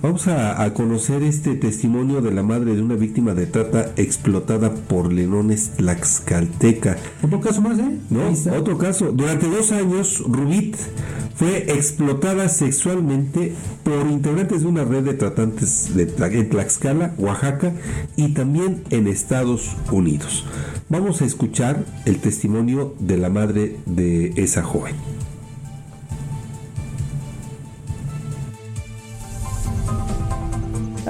Vamos a, conocer este testimonio de la madre de una víctima de trata explotada por Lenones Tlaxcalteca. Otro caso más, ¿eh? No, otro caso. Durante dos años, Rubit fue explotada sexualmente por integrantes de una red de tratantes de, en Tlaxcala, Oaxaca y también en Estados Unidos. Vamos a escuchar el testimonio de la madre de esa joven.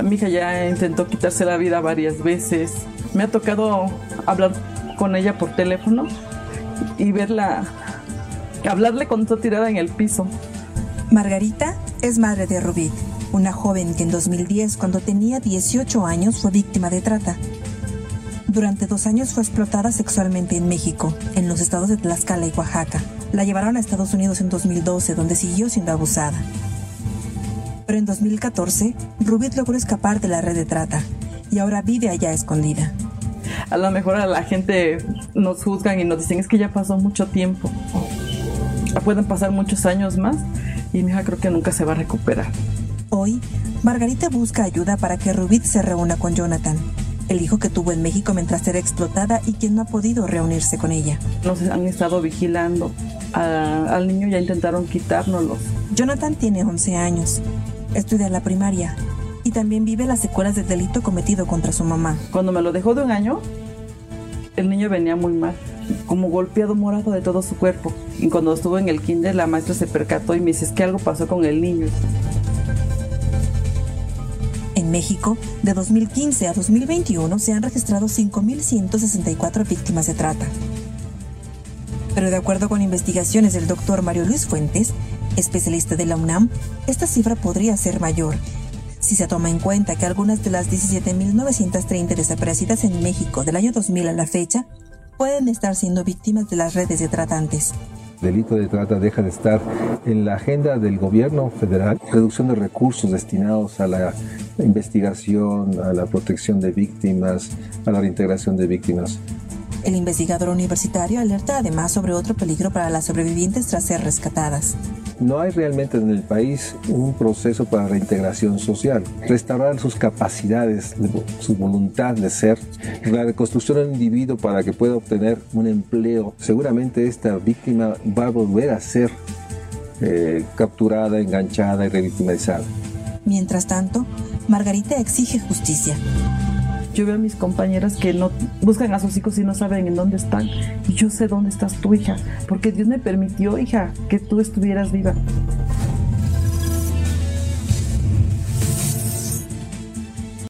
Mi hija ya intentó quitarse la vida varias veces. Me ha tocado hablar con ella por teléfono y verla, hablarle cuando está tirada en el piso. Margarita es madre de Rubit, una joven que en 2010, cuando tenía 18 años, fue víctima de trata. Durante dos años fue explotada sexualmente en México, en los estados de Tlaxcala y Oaxaca. La llevaron a Estados Unidos en 2012, donde siguió siendo abusada. Pero en 2014, Rubit logró escapar de la red de trata y ahora vive allá escondida. A lo mejor a la gente nos juzgan y nos dicen es que ya pasó mucho tiempo. Pueden pasar muchos años más y mi hija creo que nunca se va a recuperar. Hoy, Margarita busca ayuda para que Rubit se reúna con Jonathan, el hijo que tuvo en México mientras era explotada y quien no ha podido reunirse con ella. Nos han estado vigilando. al niño ya intentaron quitárnoslo. Jonathan tiene 11 años estudia la primaria y también vive las secuelas del delito cometido contra su mamá. Cuando me lo dejó de un año, el niño venía muy mal, como golpeado morado de todo su cuerpo. Y cuando estuvo en el kinder, la maestra se percató y me dice, es que algo pasó con el niño. En México, de 2015 a 2021 se han registrado 5.164 víctimas de trata. Pero de acuerdo con investigaciones del doctor Mario Luis Fuentes, especialista de la UNAM, esta cifra podría ser mayor si se toma en cuenta que algunas de las 17.930 desaparecidas en México del año 2000 a la fecha pueden estar siendo víctimas de las redes de tratantes. El delito de trata deja de estar en la agenda del gobierno federal. Reducción de recursos destinados a la investigación, a la protección de víctimas, a la reintegración de víctimas. El investigador universitario alerta además sobre otro peligro para las sobrevivientes tras ser rescatadas no hay realmente en el país un proceso para reintegración social, restaurar sus capacidades, su voluntad de ser, la reconstrucción del individuo para que pueda obtener un empleo. Seguramente esta víctima va a volver a ser eh, capturada, enganchada y revictimizada. Mientras tanto, Margarita exige justicia. Yo veo a mis compañeras que no buscan a sus hijos y no saben en dónde están. Y yo sé dónde estás tu hija, porque Dios me permitió, hija, que tú estuvieras viva.